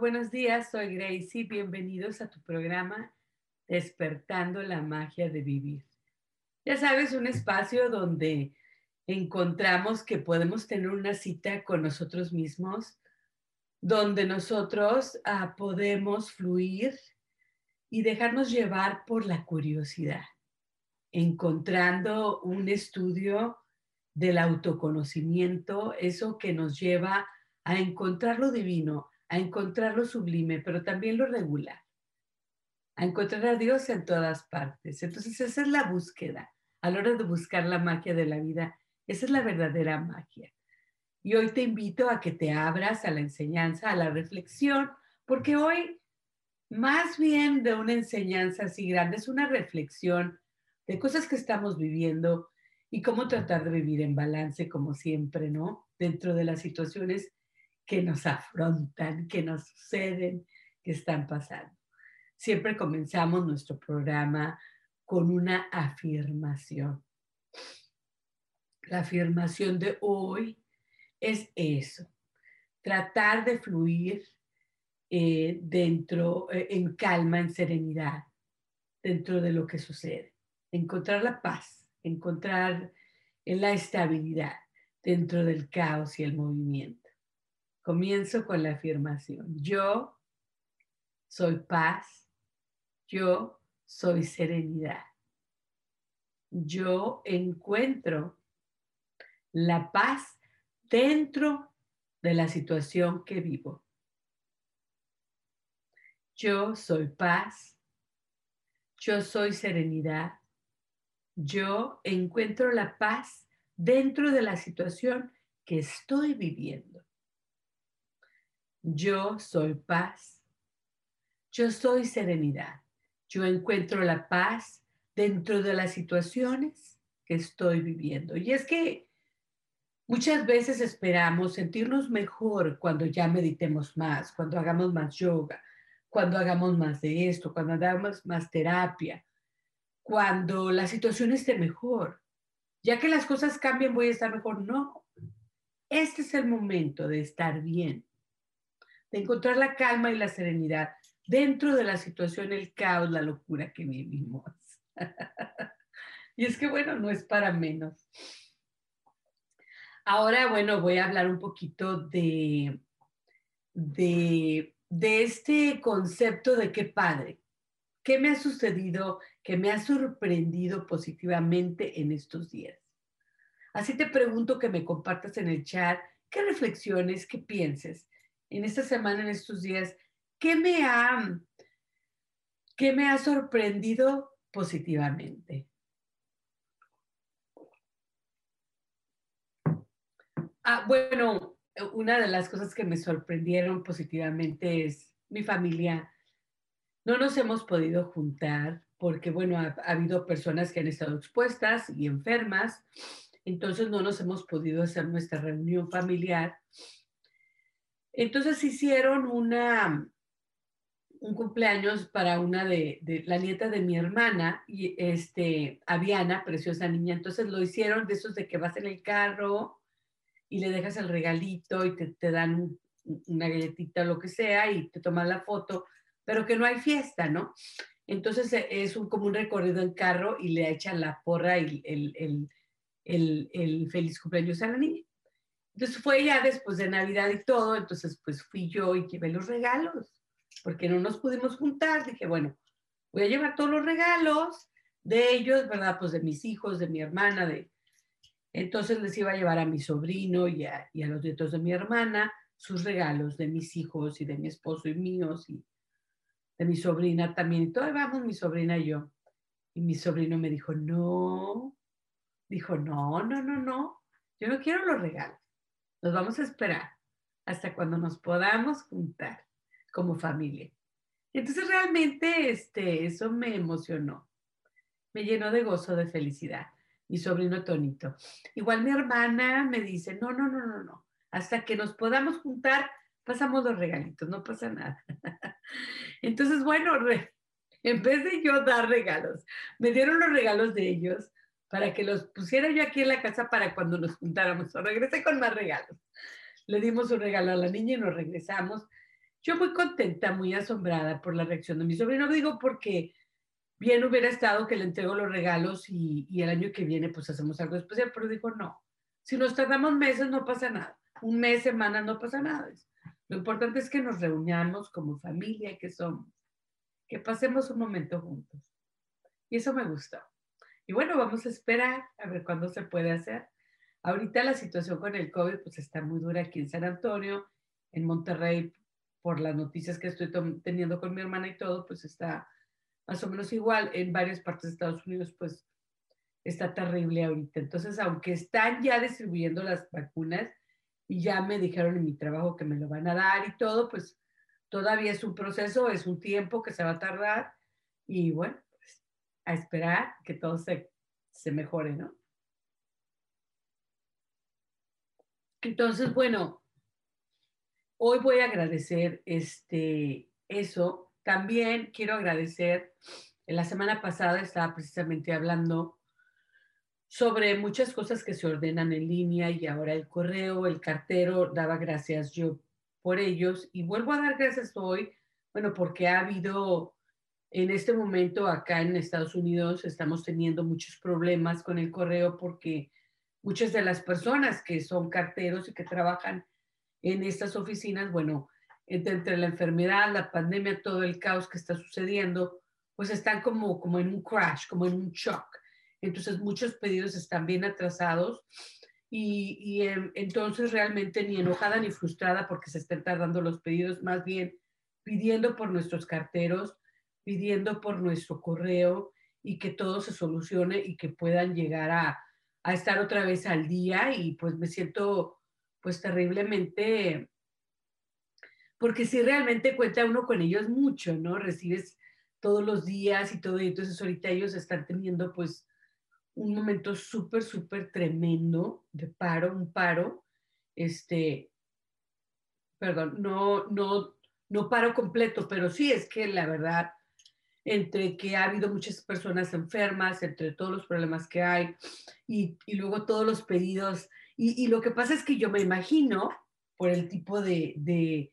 Buenos días. Soy Gracie. Bienvenidos a tu programa Despertando la magia de vivir. Ya sabes, un espacio donde encontramos que podemos tener una cita con nosotros mismos, donde nosotros ah, podemos fluir y dejarnos llevar por la curiosidad, encontrando un estudio del autoconocimiento, eso que nos lleva a encontrar lo divino, a encontrar lo sublime, pero también lo regular, a encontrar a Dios en todas partes. Entonces esa es la búsqueda. A la hora de buscar la magia de la vida, esa es la verdadera magia. Y hoy te invito a que te abras a la enseñanza, a la reflexión, porque hoy, más bien de una enseñanza así grande, es una reflexión de cosas que estamos viviendo y cómo tratar de vivir en balance, como siempre, ¿no? Dentro de las situaciones que nos afrontan, que nos suceden, que están pasando. Siempre comenzamos nuestro programa con una afirmación. La afirmación de hoy es eso, tratar de fluir eh, dentro, eh, en calma, en serenidad, dentro de lo que sucede. Encontrar la paz, encontrar la estabilidad dentro del caos y el movimiento. Comienzo con la afirmación. Yo soy paz. Yo soy serenidad. Yo encuentro la paz dentro de la situación que vivo. Yo soy paz. Yo soy serenidad. Yo encuentro la paz dentro de la situación que estoy viviendo. Yo soy paz. Yo soy serenidad. Yo encuentro la paz dentro de las situaciones que estoy viviendo. Y es que muchas veces esperamos sentirnos mejor cuando ya meditemos más, cuando hagamos más yoga, cuando hagamos más de esto, cuando hagamos más terapia, cuando la situación esté mejor. Ya que las cosas cambien, voy a estar mejor. No. Este es el momento de estar bien de encontrar la calma y la serenidad dentro de la situación, el caos, la locura que vivimos. y es que, bueno, no es para menos. Ahora, bueno, voy a hablar un poquito de, de, este concepto de qué padre. ¿Qué me ha sucedido, qué me ha sorprendido positivamente en estos días? Así te pregunto que me compartas en el chat qué reflexiones, qué pienses en esta semana, en estos días, ¿qué me ha, qué me ha sorprendido positivamente? Ah, bueno, una de las cosas que me sorprendieron positivamente es mi familia. No nos hemos podido juntar porque, bueno, ha, ha, habido personas que han estado expuestas y enfermas, entonces no nos hemos podido hacer nuestra reunión familiar. Entonces hicieron una, un cumpleaños para una de, la nieta de mi hermana, y este, Aviana, preciosa niña. Entonces lo hicieron de esos de que vas en el carro y le dejas el regalito y te, dan una galletita o lo que sea y te toman la foto, pero que no hay fiesta, ¿no? Entonces e, es un, como un recorrido en carro y le echan la porra y el, el feliz cumpleaños a la niña. Entonces fue ya después de Navidad y todo, entonces pues fui yo y llevé los regalos, porque no nos pudimos juntar. Dije, bueno, voy a llevar todos los regalos de ellos, ¿verdad? Pues de mis hijos, de mi hermana, de... Entonces les iba a llevar a mi sobrino y a, los nietos de mi hermana sus regalos de mis hijos y de mi esposo y míos y de mi sobrina también. Y todavía vamos mi sobrina y yo. Y mi sobrino me dijo, no, dijo, no, no, no, no, yo no quiero los regalos. Nos vamos a esperar hasta cuando nos podamos juntar como familia. Entonces realmente este, eso me emocionó, me llenó de gozo, de felicidad. Mi sobrino Tonito. Igual mi hermana me dice, no, no, no, no, no, hasta que nos podamos juntar, pasamos los regalitos, no pasa nada. Entonces, bueno, en vez de yo dar regalos, me dieron los regalos de ellos para que los pusiera yo aquí en la casa para cuando nos juntáramos. O regresé con más regalos. Le dimos un regalo a la niña y nos regresamos. Yo muy contenta, muy asombrada por la reacción de mi sobrino. Digo porque bien hubiera estado que le entrego los regalos y, y el año que viene pues hacemos algo especial, pero dijo no. Si nos tardamos meses no pasa nada. Un mes, semana no pasa nada. Lo importante es que nos reunamos como familia que somos que pasemos un momento juntos. Y eso me gustó. Y bueno, vamos a esperar a ver cuándo se puede hacer. Ahorita la situación con el COVID pues está muy dura aquí en San Antonio, en Monterrey, por las noticias que estoy teniendo con mi hermana y todo, pues está más o menos igual. En varias partes de Estados Unidos pues está terrible ahorita. Entonces, aunque están ya distribuyendo las vacunas y ya me dijeron en mi trabajo que me lo van a dar y todo, pues todavía es un proceso, es un tiempo que se va a tardar y bueno, a esperar que todo se, se mejore, ¿no? Entonces, bueno, hoy voy a agradecer este, eso. También quiero agradecer, en la semana pasada estaba precisamente hablando sobre muchas cosas que se ordenan en línea y ahora el correo, el cartero, daba gracias yo por ellos y vuelvo a dar gracias hoy, bueno, porque ha habido en este momento acá en Estados Unidos estamos teniendo muchos problemas con el correo porque muchas de las personas que son carteros y que trabajan en estas oficinas, bueno, entre, la enfermedad, la pandemia, todo el caos que está sucediendo, pues están como, como en un crash, como en un shock. Entonces muchos pedidos están bien atrasados y, em, entonces realmente ni enojada ni frustrada porque se estén tardando los pedidos, más bien pidiendo por nuestros carteros, pidiendo por nuestro correo y que todo se solucione y que puedan llegar a, a estar otra vez al día y pues me siento pues terriblemente, porque si realmente cuenta uno con ellos mucho, ¿no? Recibes todos los días y todo, y entonces ahorita ellos están teniendo pues un momento súper, súper tremendo de paro, un paro, este, perdón, no, no, no paro completo, pero sí es que la verdad, entre que ha habido muchas personas enfermas, entre todos los problemas que hay y, luego todos los pedidos, y, lo que pasa es que yo me imagino, por el tipo de, de,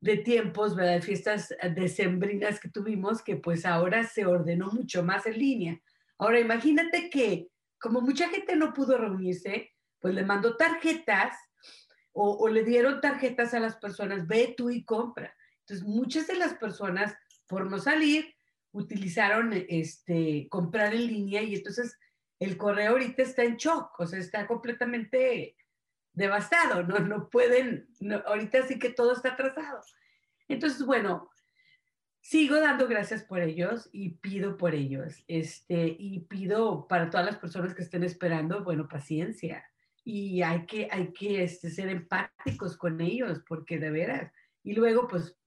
de tiempos, ¿verdad? De fiestas decembrinas que tuvimos, que pues ahora se ordenó mucho más en línea. Ahora, imagínate que como mucha gente no pudo reunirse, pues le mandó tarjetas o, le dieron tarjetas a las personas, ve tú y compra. Entonces, muchas de las personas, por no salir, utilizaron este, comprar en línea y entonces el correo ahorita está en shock, o sea, está completamente devastado, no, no pueden, ahorita sí que todo está atrasado. Entonces, bueno, sigo dando gracias por ellos y pido por ellos. Este, y pido para todas las personas que estén esperando, bueno, paciencia. Y hay que, hay que este, ser empáticos con ellos, porque de veras. Y luego, pues,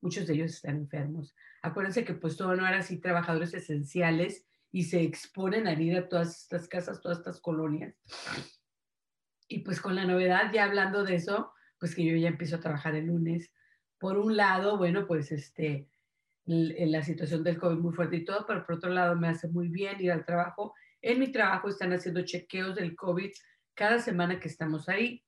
muchos de ellos están enfermos. Acuérdense que pues todo no eran así trabajadores esenciales y se exponen a ir a todas estas casas, todas estas colonias. Y pues con la novedad, ya hablando de eso, pues que yo ya empiezo a trabajar el lunes. Por un lado, bueno, pues este, en la situación del COVID muy fuerte y todo, pero por otro lado me hace muy bien ir al trabajo. En mi trabajo están haciendo chequeos del COVID cada semana que estamos ahí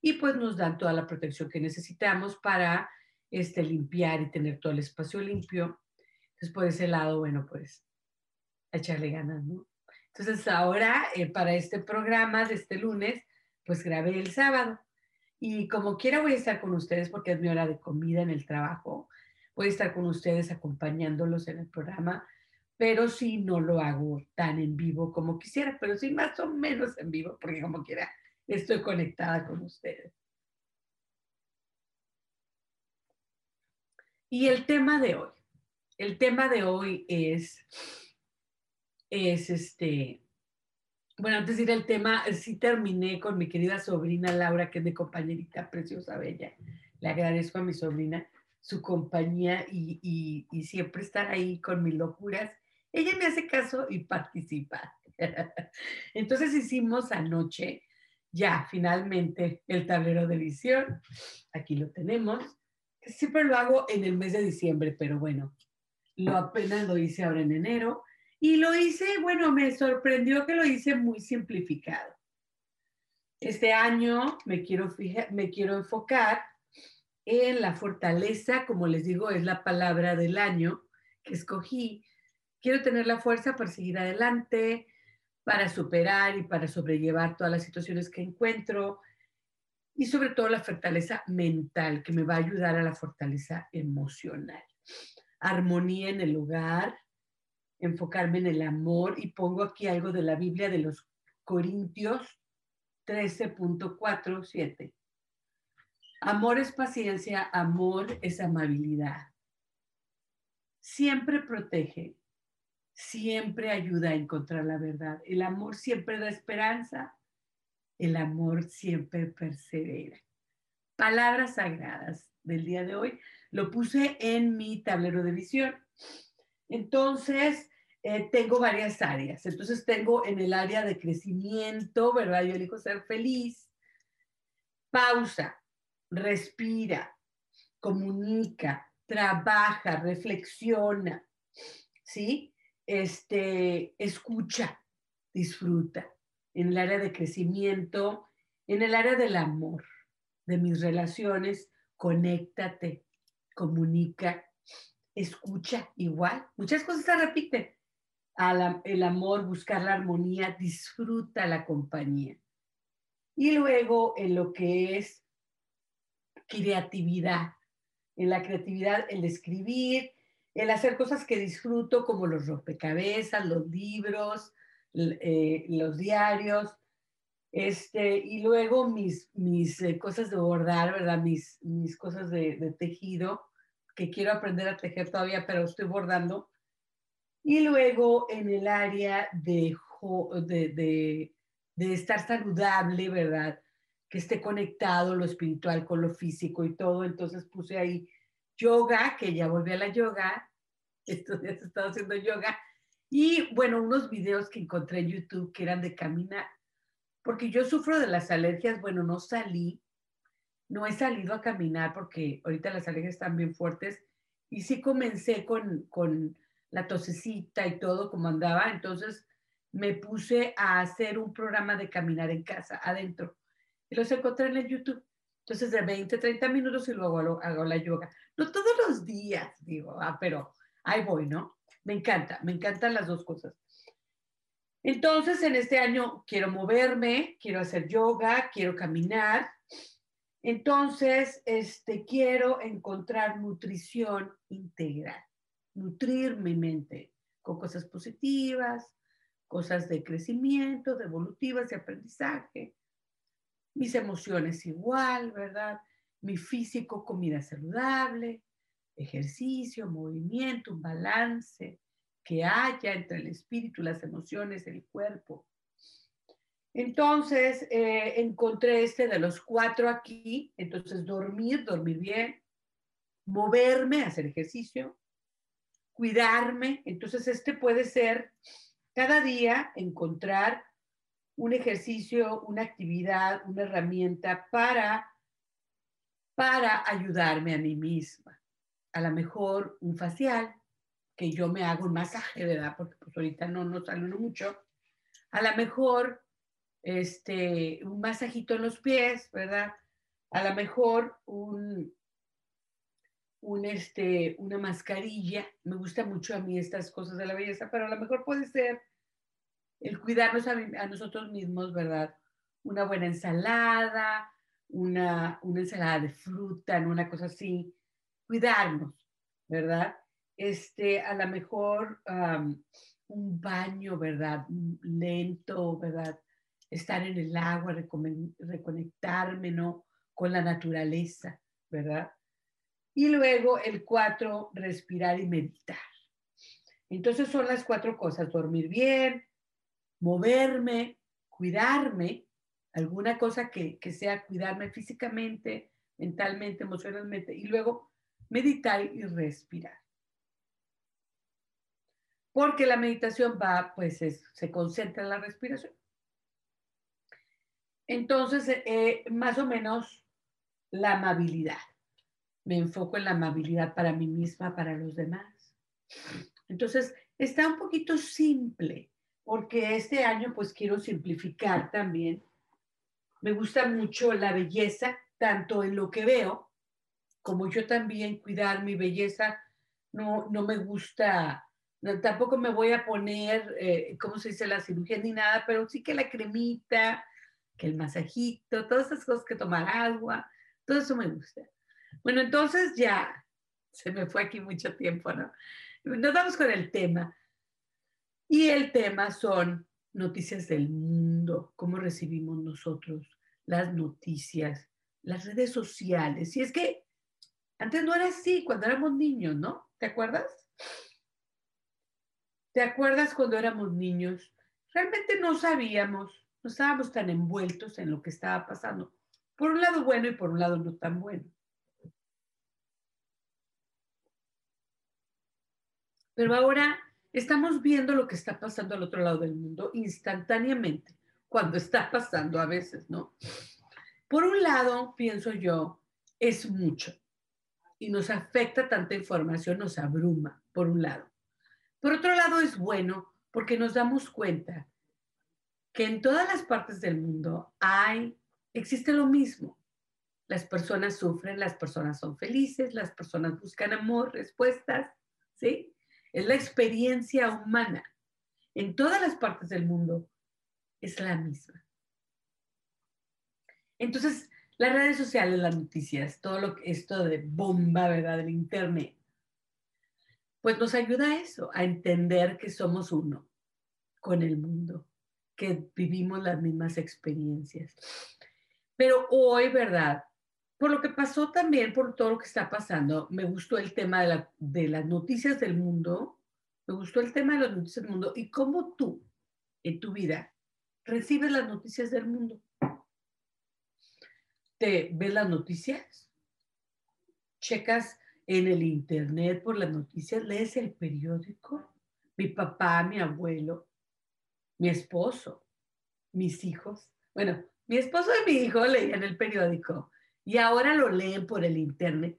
y pues nos dan toda la protección que necesitamos para este, limpiar y tener todo el espacio limpio. Entonces, por ese lado, bueno, pues echarle ganas, ¿no? Entonces, ahora eh, para este programa de este lunes, pues grabé el sábado. Y como quiera voy a estar con ustedes porque es mi hora de comida en el trabajo Voy a estar con ustedes acompañándolos en el programa, pero sí no lo hago tan en vivo como quisiera, pero sí más o menos en vivo, porque como quiera estoy conectada con ustedes. Y el tema de hoy, el tema de hoy es, es este, bueno, antes de ir al tema, sí terminé con mi querida sobrina Laura, que es mi compañerita preciosa, bella. Le agradezco a mi sobrina su compañía y, y, siempre estar ahí con mis locuras. Ella me hace caso y participa. Entonces hicimos anoche ya finalmente el tablero de visión. Aquí lo tenemos. Siempre lo hago en el mes de diciembre, pero bueno, lo apenas lo hice ahora en enero. Y lo hice, bueno, me sorprendió que lo hice muy simplificado. Este año me quiero, me quiero enfocar en la fortaleza, como les digo, es la palabra del año que escogí. Quiero tener la fuerza para seguir adelante, para superar y para sobrellevar todas las situaciones que encuentro y sobre todo la fortaleza mental que me va a ayudar a la fortaleza emocional. Armonía en el hogar, enfocarme en el amor y pongo aquí algo de la Biblia de los Corintios 13.47 Amor es paciencia, amor es amabilidad. Siempre protege, siempre ayuda a encontrar la verdad. El amor siempre da esperanza, el amor siempre persevera. Palabras sagradas del día de hoy. Lo puse en mi tablero de visión. Entonces, eh, tengo varias áreas. Entonces, tengo en el área de crecimiento, ¿verdad? Yo elijo ser feliz. Pausa respira, comunica, trabaja, reflexiona, ¿sí? Este, escucha, disfruta. En el área de crecimiento, en el área del amor, de mis relaciones, conéctate, comunica, escucha igual. Muchas cosas se repiten. el amor, buscar la armonía, disfruta la compañía. Y luego en lo que es creatividad. En la creatividad, el escribir, el hacer cosas que disfruto, como los rompecabezas, los libros, eh, los diarios, este, y luego mis, mis eh, cosas de bordar, ¿verdad? Mis, mis cosas de, tejido, que quiero aprender a tejer todavía, pero estoy bordando. Y luego en el área de, de, de, estar saludable, ¿verdad? que esté conectado lo espiritual con lo físico y todo. Entonces puse ahí yoga, que ya volví a la yoga. Estos días he estado haciendo yoga. Y bueno, unos videos que encontré en YouTube que eran de caminar. Porque yo sufro de las alergias. Bueno, no salí. No he salido a caminar porque ahorita las alergias están bien fuertes. Y sí comencé con, con la tosecita y todo como andaba. Entonces me puse a hacer un programa de caminar en casa, adentro y los encontré en YouTube. Entonces, de 20, 30 minutos y luego hago, la yoga. No todos los días, digo, ah, pero ahí voy, ¿no? Me encanta, me encantan las dos cosas. Entonces, en este año quiero moverme, quiero hacer yoga, quiero caminar. Entonces, este, quiero encontrar nutrición integral, nutrir mi mente con cosas positivas, cosas de crecimiento, de evolutivas, de aprendizaje, mis emociones igual, ¿verdad? Mi físico, comida saludable, ejercicio, movimiento, un balance que haya entre el espíritu, las emociones, el cuerpo. Entonces, eh, encontré este de los cuatro aquí. Entonces, dormir, dormir bien, moverme, hacer ejercicio, cuidarme. Entonces, este puede ser cada día encontrar un ejercicio, una actividad, una herramienta para, para ayudarme a mí misma. A lo mejor un facial, que yo me hago un masaje, ¿verdad? Porque pues ahorita no nos sale mucho. A lo mejor este, un masajito en los pies, ¿verdad? A lo mejor un, un, este, una mascarilla. Me gusta mucho a mí estas cosas de la belleza, pero a lo mejor puede ser el cuidarnos a, nosotros mismos, ¿verdad? Una buena ensalada, una, una ensalada de fruta, una cosa así, cuidarnos. ¿verdad? Este, a lo mejor un baño, ¿verdad? Lento, ¿verdad? Estar en el agua, reconectarme, ¿no? Con la naturaleza, ¿verdad? Y luego el cuatro, respirar y meditar. Entonces son las cuatro cosas, dormir bien, moverme, cuidarme, alguna cosa que, que sea cuidarme físicamente, mentalmente, emocionalmente, y luego meditar y respirar. Porque la meditación va, pues se concentra en la respiración. Entonces, eh, más o menos la amabilidad. Me enfoco en la amabilidad para mí misma, para los demás. Entonces, está un poquito simple, porque este año pues quiero simplificar también. Me gusta mucho la belleza, tanto en lo que veo, como yo también cuidar mi belleza. No, no me gusta, tampoco me voy a poner, eh, ¿cómo se dice? La cirugía ni nada, pero sí que la cremita, que el masajito, todas esas cosas que tomar agua, todo eso me gusta. Bueno, entonces ya se me fue aquí mucho tiempo, ¿no? Nos vamos con el tema. Y el tema son noticias del mundo, cómo recibimos nosotros las noticias, las redes sociales. Y es que antes no era así, cuando éramos niños, ¿no? ¿Te acuerdas? ¿Te acuerdas cuando éramos niños? Realmente no sabíamos, no estábamos tan envueltos en lo que estaba pasando. Por un lado bueno y por un lado no tan bueno. Pero ahora estamos viendo lo que está pasando al otro lado del mundo instantáneamente, cuando está pasando a veces, ¿no? Por un lado, pienso yo, es mucho y nos afecta tanta información, nos abruma, por un lado. Por otro lado, es bueno porque nos damos cuenta que en todas las partes del mundo hay, existe lo mismo. Las personas sufren, las personas son felices, las personas buscan amor, respuestas, ¿sí? es la experiencia humana. En todas las partes del mundo es la misma. Entonces, las redes sociales, las noticias, todo lo que esto de bomba, ¿verdad? Del internet, pues nos ayuda a eso, a entender que somos uno con el mundo, que vivimos las mismas experiencias. Pero hoy, ¿verdad? por lo que pasó también, por todo lo que está pasando, me gustó el tema de, las noticias del mundo, me gustó el tema de las noticias del mundo y cómo tú, en tu vida, recibes las noticias del mundo. ¿Te ves las noticias? ¿Checas en el internet por las noticias? ¿Lees el periódico? Mi papá, mi abuelo, mi esposo, mis hijos. Bueno, mi esposo y mi hijo leían el periódico y ahora lo leen por el Internet.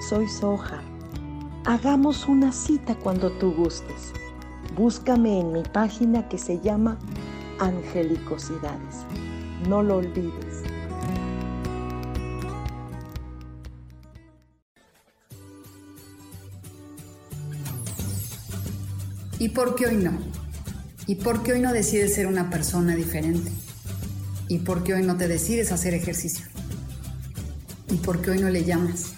Soy Soja. Hagamos una cita cuando tú gustes. Búscame en mi página que se llama Angelicosidades. No lo olvides. ¿Y por qué hoy no? ¿Y por qué hoy no decides ser una persona diferente? ¿Y por qué hoy no te decides hacer ejercicio? ¿Y por qué hoy no le llamas?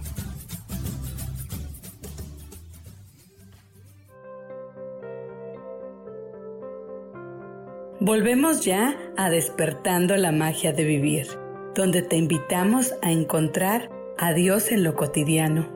Volvemos ya a despertando la magia de vivir, donde te invitamos a encontrar a Dios en lo cotidiano.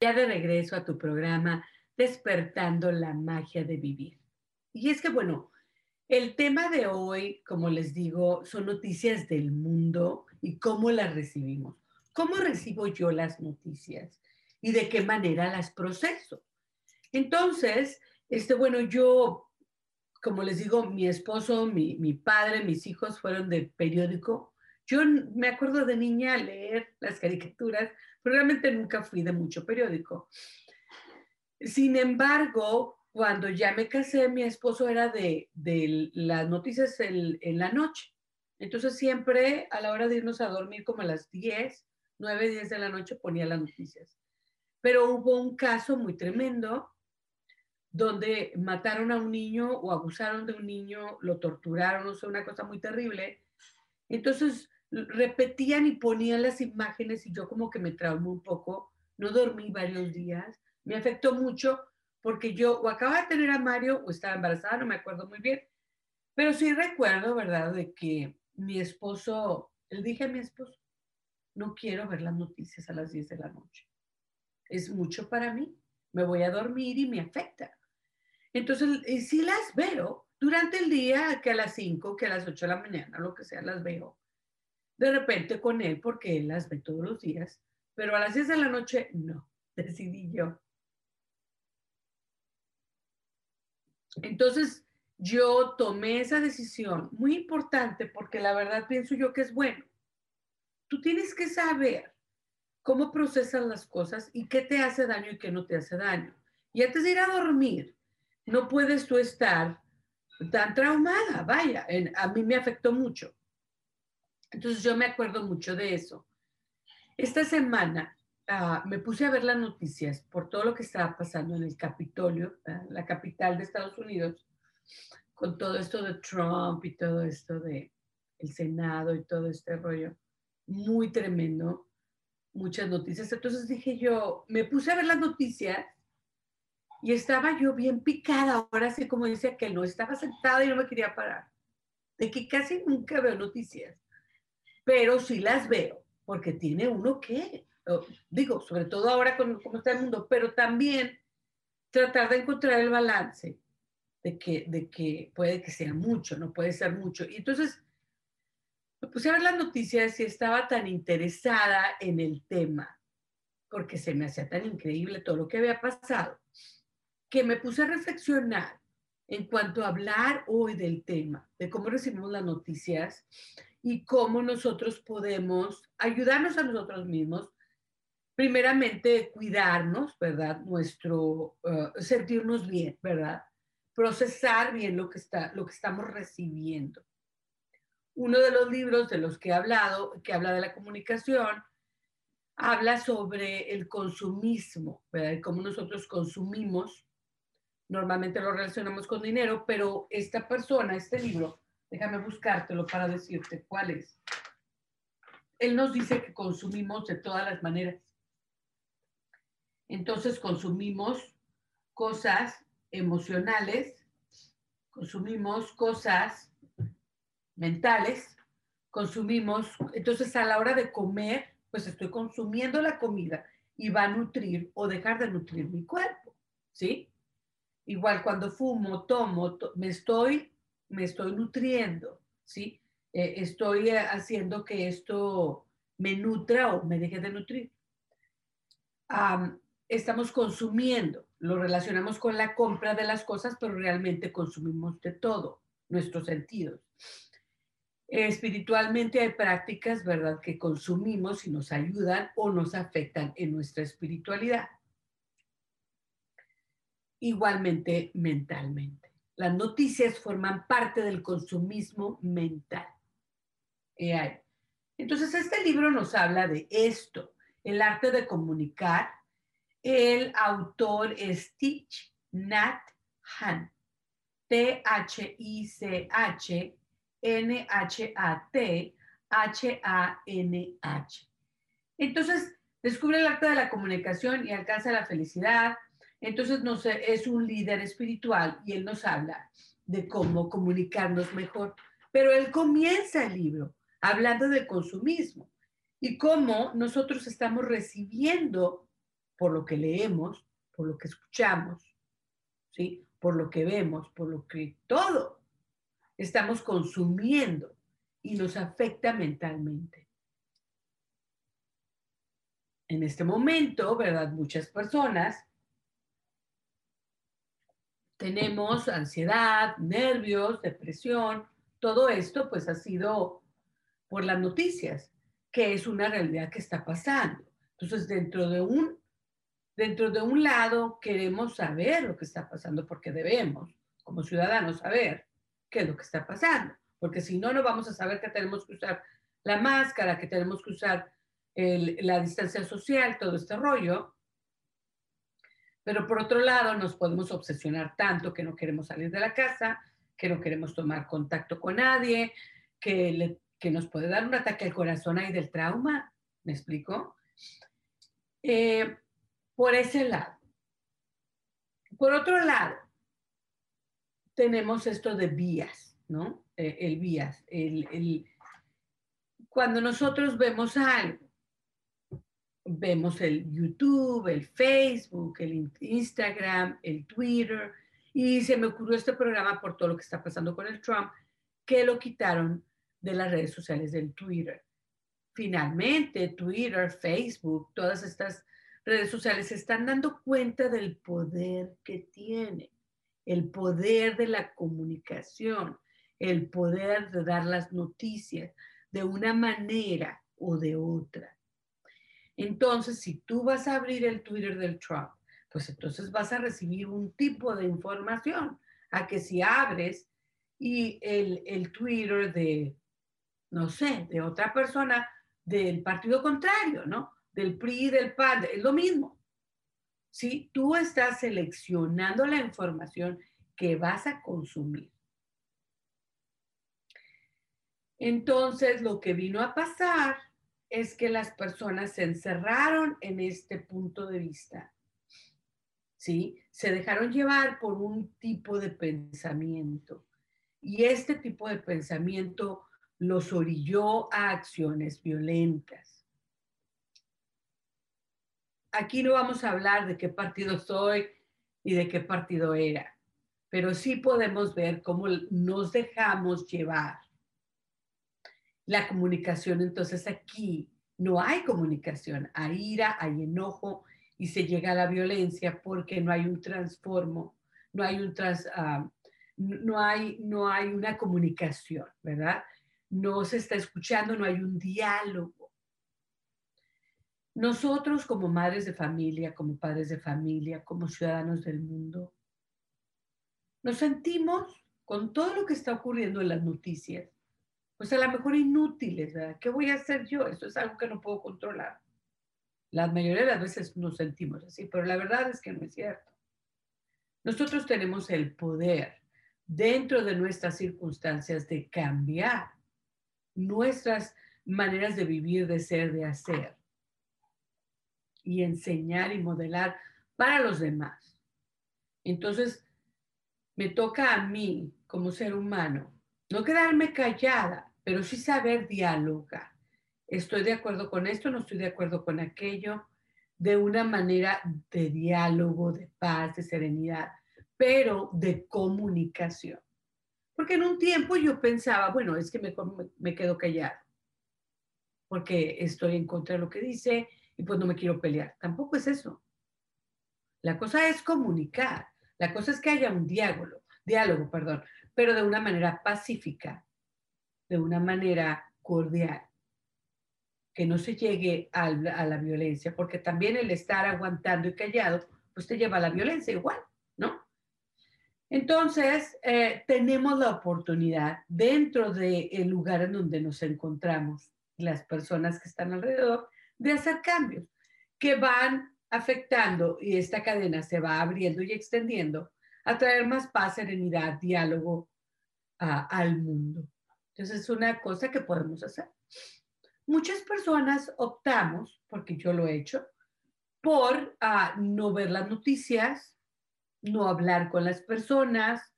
Ya de regreso a tu programa, Despertando la magia de vivir. Y es que, bueno, el tema de hoy, como les digo, son noticias del mundo y cómo las recibimos. ¿Cómo recibo yo las noticias y de qué manera las proceso? Entonces, este, bueno, yo, como les digo, mi esposo, mi, padre, mis hijos fueron de periódico. Yo me acuerdo de niña leer las caricaturas, pero realmente nunca fui de mucho periódico. Sin embargo, cuando ya me casé, mi esposo era de, de las noticias en, la noche. Entonces siempre a la hora de irnos a dormir como a las 10, 9, 10 de la noche ponía las noticias. Pero hubo un caso muy tremendo donde mataron a un niño o abusaron de un niño, lo torturaron, o sea, una cosa muy terrible. Entonces repetían y ponían las imágenes y yo como que me traumé un poco, no dormí varios días, me afectó mucho porque yo o acababa de tener a Mario o estaba embarazada, no me acuerdo muy bien, pero sí recuerdo, ¿verdad?, de que mi esposo, le dije a mi esposo, no quiero ver las noticias a las 10 de la noche. Es mucho para mí, me voy a dormir y me afecta. Entonces, y si las veo durante el día, que a las 5, que a las 8 de la mañana, lo que sea, las veo. De repente con él, porque él las ve todos los días, pero a las 10 de la noche, no, decidí yo Entonces, yo tomé esa decisión muy importante porque la verdad pienso yo que es bueno. Tú tienes que saber cómo procesas las cosas y qué te hace daño y qué no te hace daño. Y antes de ir a dormir, no puedes tú estar tan traumada. Vaya, a mí me afectó mucho. Entonces yo me acuerdo mucho de eso. Esta semana uh, me puse a ver las noticias por todo lo que estaba pasando en el Capitolio, la capital de Estados Unidos, con todo esto de Trump y todo esto de el Senado y todo este rollo. Muy tremendo, muchas noticias. Entonces dije yo, me puse a ver las noticias y estaba yo bien picada, ahora sí como dice que no, estaba sentada y no me quería parar, de que casi nunca veo noticias, pero sí las veo, porque tiene uno que digo, sobre todo ahora con cómo está el mundo, pero también tratar de encontrar el balance de que, de que puede que sea mucho, no puede ser mucho. Y entonces me puse a ver las noticias y estaba tan interesada en el tema, porque se me hacía tan increíble todo lo que había pasado, que me puse a reflexionar en cuanto a hablar hoy del tema, de cómo recibimos las noticias y cómo nosotros podemos ayudarnos a nosotros mismos primeramente cuidarnos, ¿verdad? Nuestro, uh, sentirnos bien, ¿verdad? Procesar bien lo que, está, lo que estamos recibiendo. Uno de los libros de los que he hablado, que habla de la comunicación, habla sobre el consumismo, ¿verdad? Y cómo nosotros consumimos. Normalmente lo relacionamos con dinero, pero esta persona, este libro, déjame buscártelo para decirte cuál es. Él nos dice que consumimos de todas las maneras entonces consumimos cosas emocionales, consumimos cosas mentales, consumimos, entonces a la hora de comer, pues estoy consumiendo la comida y va a nutrir o dejar de nutrir mi cuerpo, ¿sí? Igual cuando fumo, tomo, me estoy, me estoy nutriendo, ¿sí? Eh, estoy haciendo que esto me nutra o me deje de nutrir estamos consumiendo. Lo relacionamos con la compra de las cosas, pero realmente consumimos de todo, nuestros sentidos. Espiritualmente hay prácticas, ¿verdad?, que consumimos y nos ayudan o nos afectan en nuestra espiritualidad. Igualmente mentalmente. Las noticias forman parte del consumismo mental. Entonces, este libro nos habla de esto, el arte de comunicar. El autor es Tich Nat Han, T-H-I-C-H N-H-A-T, H-A-N-H. Entonces, descubre el arte de la comunicación y alcanza la felicidad. Entonces, no sé, es un líder espiritual y él nos habla de cómo comunicarnos mejor. Pero él comienza el libro hablando del consumismo y cómo nosotros estamos recibiendo por lo que leemos, por lo que escuchamos, ¿sí? por lo que vemos, por lo que todo estamos consumiendo y nos afecta mentalmente. En este momento, ¿verdad? Muchas personas tenemos ansiedad, nervios, depresión, todo esto pues ha sido por las noticias, que es una realidad que está pasando. Entonces, dentro de un dentro de un lado queremos saber lo que está pasando porque debemos como ciudadanos saber qué es lo que está pasando, porque si no, no vamos a saber que tenemos que usar la máscara, que tenemos que usar la distancia social, todo este rollo. Pero por otro lado, nos podemos obsesionar tanto que no queremos salir de la casa, que no queremos tomar contacto con nadie, que, que nos puede dar un ataque al corazón ahí del trauma. ¿Me explico? Eh, por ese lado. Por otro lado, tenemos esto de vías, ¿no? Eh, el vías, el, cuando nosotros vemos algo, vemos el YouTube, el Facebook, el Instagram, el Twitter, y se me ocurrió este programa por todo lo que está pasando con el Trump, que lo quitaron de las redes sociales del Twitter. Finalmente, Twitter, Facebook, todas estas redes sociales se están dando cuenta del poder que tienen el poder de la comunicación, el poder de dar las noticias de una manera o de otra. Entonces, si tú vas a abrir el Twitter del Trump, pues entonces vas a recibir un tipo de información a que si abres y el, el Twitter de, no sé, de otra persona del partido contrario, ¿no? Del PRI, del PAN, es lo mismo. ¿sí? Tú estás seleccionando la información que vas a consumir. Entonces, lo que vino a pasar es que las personas se encerraron en este punto de vista. ¿Sí? Se dejaron llevar por un tipo de pensamiento. Y este tipo de pensamiento los orilló a acciones violentas aquí no vamos a hablar de qué partido soy y de qué partido era, pero sí podemos ver cómo nos dejamos llevar. La comunicación, entonces aquí no hay comunicación, hay ira, hay enojo y se llega a la violencia porque no hay un transformo, no hay un trans, ah, no hay, no hay una comunicación, ¿verdad? No se está escuchando, no hay un diálogo. Nosotros como madres de familia, como padres de familia, como ciudadanos del mundo, nos sentimos con todo lo que está ocurriendo en las noticias, pues a lo mejor inútiles, ¿verdad? ¿Qué voy a hacer yo? Eso es algo que no puedo controlar. La mayoría de las veces nos sentimos así, pero la verdad es que no es cierto. Nosotros tenemos el poder dentro de nuestras circunstancias de cambiar nuestras maneras de vivir, de ser, de hacer y enseñar y modelar para los demás. Entonces, me toca a mí como ser humano no quedarme callada, pero sí saber dialogar. Estoy de acuerdo con esto, no estoy de acuerdo con aquello, de una manera de diálogo, de paz, de serenidad, pero de comunicación. Porque en un tiempo yo pensaba, bueno, es que me, me quedo callado, porque estoy en contra de lo que dice, pues no me quiero pelear. Tampoco es eso. La cosa es comunicar. La cosa es que haya un diálogo, diálogo, perdón, pero de una manera pacífica, de una manera cordial, que no se llegue a, a la violencia, porque también el estar aguantando y callado, pues te lleva a la violencia igual, ¿no? Entonces, eh, tenemos la oportunidad dentro del lugar en donde nos encontramos, las personas que están alrededor, de hacer cambios que van afectando y esta cadena se va abriendo y extendiendo a traer más paz, serenidad, diálogo al mundo. Entonces, es una cosa que podemos hacer. Muchas personas optamos, porque yo lo he hecho, por ah, no ver las noticias, no hablar con las personas,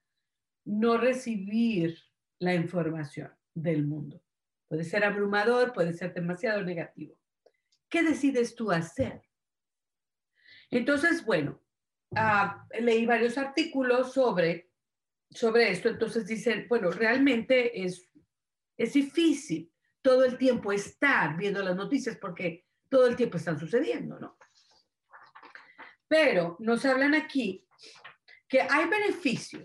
no recibir la información del mundo. Puede ser abrumador, puede ser demasiado negativo. ¿Qué decides tú hacer? Entonces, bueno, ah, leí varios artículos sobre, sobre esto, entonces dicen, bueno, realmente es, es difícil todo el tiempo estar viendo las noticias porque todo el tiempo están sucediendo, ¿no? Pero nos hablan aquí que hay beneficios.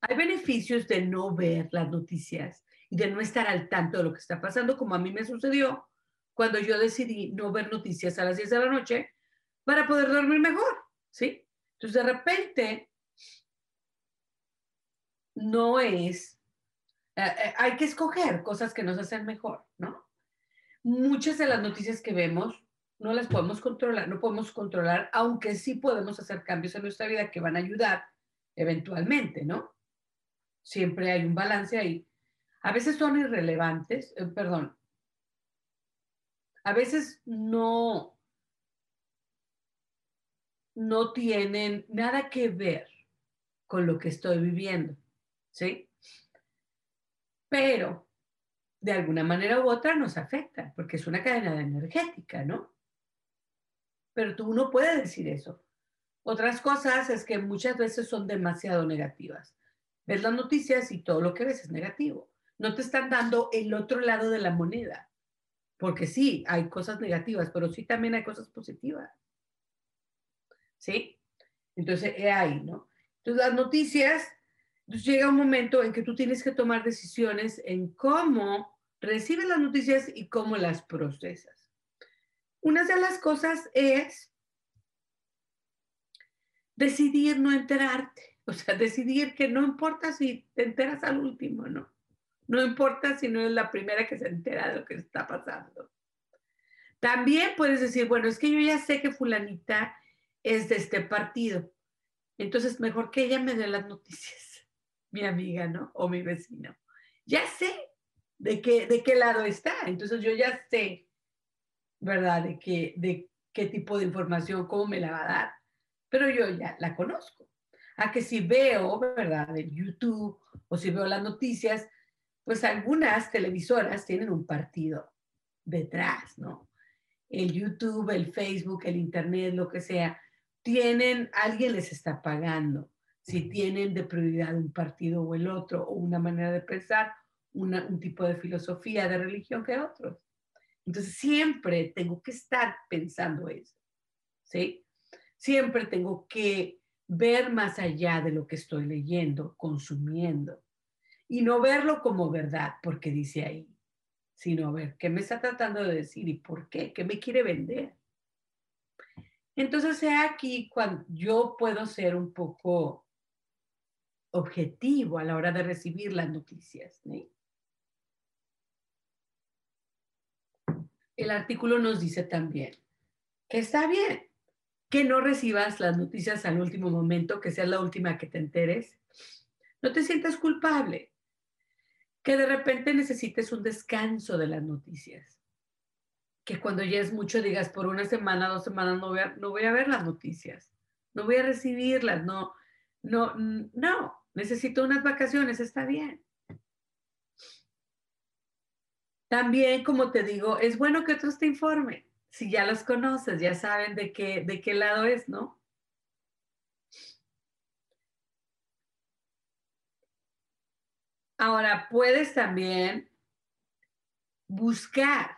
Hay beneficios de no ver las noticias y de no estar al tanto de lo que está pasando, como a mí me sucedió cuando yo decidí no ver noticias a las 10 de la noche para poder dormir mejor, ¿sí? Entonces, de repente, no es, eh, eh, hay que escoger cosas que nos hacen mejor, ¿no? Muchas de las noticias que vemos no las podemos controlar, no podemos controlar, aunque sí podemos hacer cambios en nuestra vida que van a ayudar eventualmente, ¿no? Siempre hay un balance ahí. A veces son irrelevantes, eh, perdón, a veces no, no tienen nada que ver con lo que estoy viviendo, ¿sí? Pero de alguna manera u otra nos afecta, porque es una cadena energética, ¿no? pero tú no puedes decir eso. Otras cosas es que muchas veces son demasiado negativas. Ves las noticias y todo lo que ves es negativo. No te están dando el otro lado de la moneda. Porque sí, hay cosas negativas, pero sí también hay cosas positivas. ¿Sí? Entonces, es ahí, ¿no? Entonces, las noticias, llega un momento en que tú tienes que tomar decisiones en cómo recibes las noticias y cómo las procesas. Una de las cosas es decidir no enterarte, o sea, decidir que no importa si te enteras al último, ¿no? No importa si no es la primera que se entera de lo que está pasando. También puedes decir, bueno, es que yo ya sé que fulanita es de este partido, entonces mejor que ella me dé las noticias, mi amiga, ¿no? O mi vecino. Ya sé de qué, de qué lado está, entonces yo ya sé ¿verdad? De qué, de qué tipo de información, cómo me la va a dar. Pero yo ya la conozco. A que si veo, ¿verdad? De YouTube o si veo las noticias, pues algunas televisoras tienen un partido detrás, ¿no? El YouTube, el Facebook, el Internet, lo que sea, tienen, alguien les está pagando. Si tienen de prioridad un partido o el otro, o una manera de pensar, un tipo de filosofía, de religión que otros. Entonces siempre tengo que estar pensando eso, ¿sí? Siempre tengo que ver más allá de lo que estoy leyendo, consumiendo, y no verlo como verdad, porque dice ahí, sino ver qué me está tratando de decir y por qué, qué me quiere vender. Entonces, sea aquí cuando yo puedo ser un poco objetivo a la hora de recibir las noticias. el artículo nos dice también que está bien que no recibas las noticias al último momento, que sea la última que te enteres. No te sientas culpable, que de repente necesites un descanso de las noticias. Que cuando ya es mucho digas, por una semana, dos semanas, no voy a, no voy a ver las noticias, no voy a recibirlas, no, no, no, necesito unas vacaciones, está bien. También, como te digo, es bueno que otros te informen. Si ya los conoces, ya saben de qué, de qué lado es, ¿no? Ahora, puedes también buscar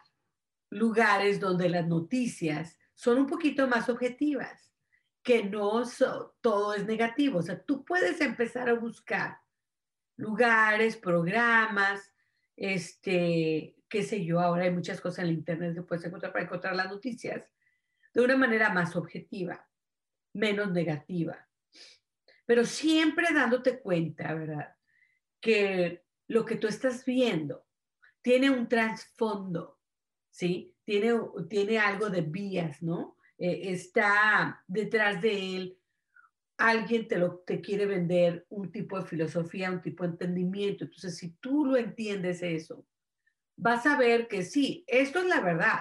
lugares donde las noticias son un poquito más objetivas, que no todo es negativo. O sea, tú puedes empezar a buscar lugares, programas este, qué sé yo, ahora hay muchas cosas en internet que puedes encontrar para encontrar las noticias de una manera más objetiva, menos negativa, pero siempre dándote cuenta, ¿verdad? Que lo que tú estás viendo tiene un trasfondo, ¿sí? Tiene, tiene algo de vías, ¿no? Eh, está detrás de él alguien te, lo, te quiere vender un tipo de filosofía, un tipo de entendimiento. Entonces, si tú lo entiendes eso, vas a ver que sí, esto es la verdad,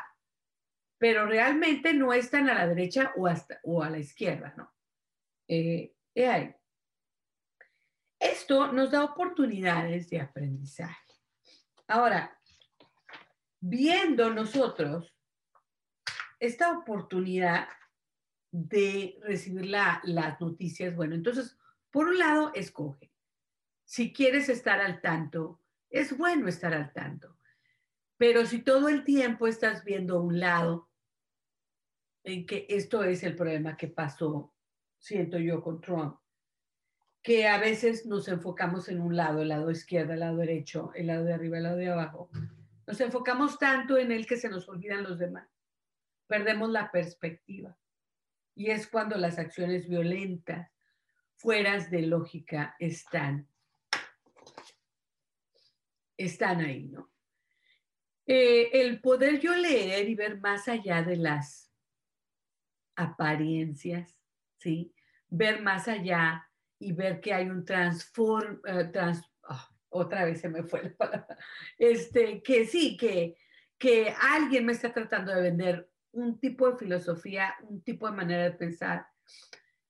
pero realmente no están a la derecha o, hasta, o a la izquierda, ¿no? Eh, Esto nos da oportunidades de aprendizaje. Ahora, viendo nosotros esta oportunidad de recibir las noticias. Bueno, entonces, por un lado, escoge. Si quieres estar al tanto, es bueno estar al tanto. Pero si todo el tiempo estás viendo un lado, en que esto es el problema que pasó, siento yo, con Trump, que a veces nos enfocamos en un lado, el lado izquierdo, el lado derecho, el lado de arriba, el lado de abajo. Nos enfocamos tanto en él que se nos olvidan los demás. Perdemos la perspectiva. Y es cuando las acciones violentas, fueras de lógica, están, están ahí, ¿no? Eh, el poder yo leer y ver más allá de las apariencias, ¿sí? Ver más allá y ver que hay un transform, eh, ah, otra vez se me fue la palabra, este, que sí, que, que alguien me está tratando de vender un tipo de filosofía, un tipo de manera de pensar.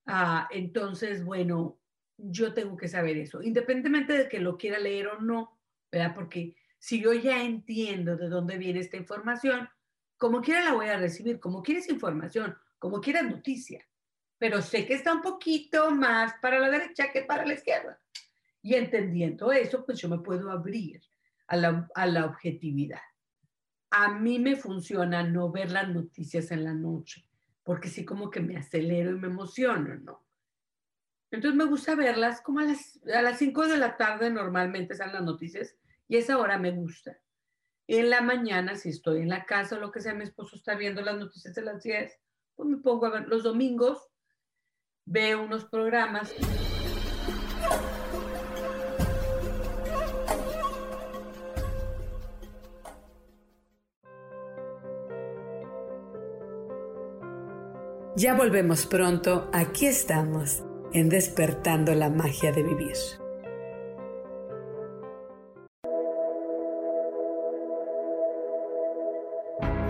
Ah, entonces, bueno, yo tengo que saber eso, independientemente de que lo quiera leer o no, ¿verdad? Porque si yo ya entiendo de dónde viene esta información, como quiera la voy a recibir, como quiera esa información, como quiera noticia, pero sé que está un poquito más para la derecha que para la izquierda. Y entendiendo eso, pues yo me puedo abrir a la, a la objetividad a mí me funciona no ver las noticias en la noche, porque sí como que me acelero y me emociono, ¿no? Entonces me gusta verlas como a las, a las 5 de la tarde normalmente salen las noticias y esa hora me gusta. En la mañana, si estoy en la casa o lo que sea, mi esposo está viendo las noticias de las 10, pues me pongo a ver los domingos, veo unos programas. Ya volvemos pronto, aquí estamos, en despertando la magia de vivir.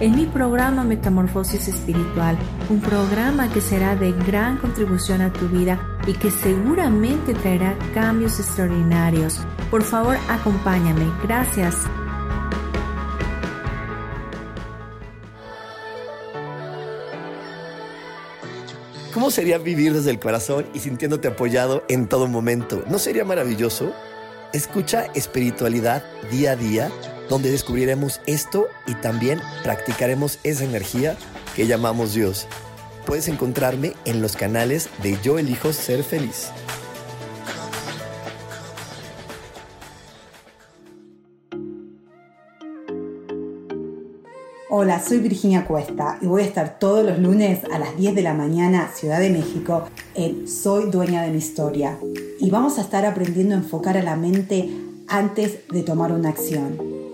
en mi programa Metamorfosis Espiritual, un programa que será de gran contribución a tu vida y que seguramente traerá cambios extraordinarios. Por favor, acompáñame. Gracias. ¿Cómo sería vivir desde el corazón y sintiéndote apoyado en todo momento? ¿No sería maravilloso? Escucha espiritualidad día a día, donde descubriremos esto y también practicaremos esa energía que llamamos Dios. Puedes encontrarme en los canales de Yo elijo ser feliz. Hola, soy Virginia Cuesta y voy a estar todos los lunes a las 10 de la mañana, Ciudad de México, en Soy Dueña de mi Historia. Y vamos a estar aprendiendo a enfocar a la mente antes de tomar una acción.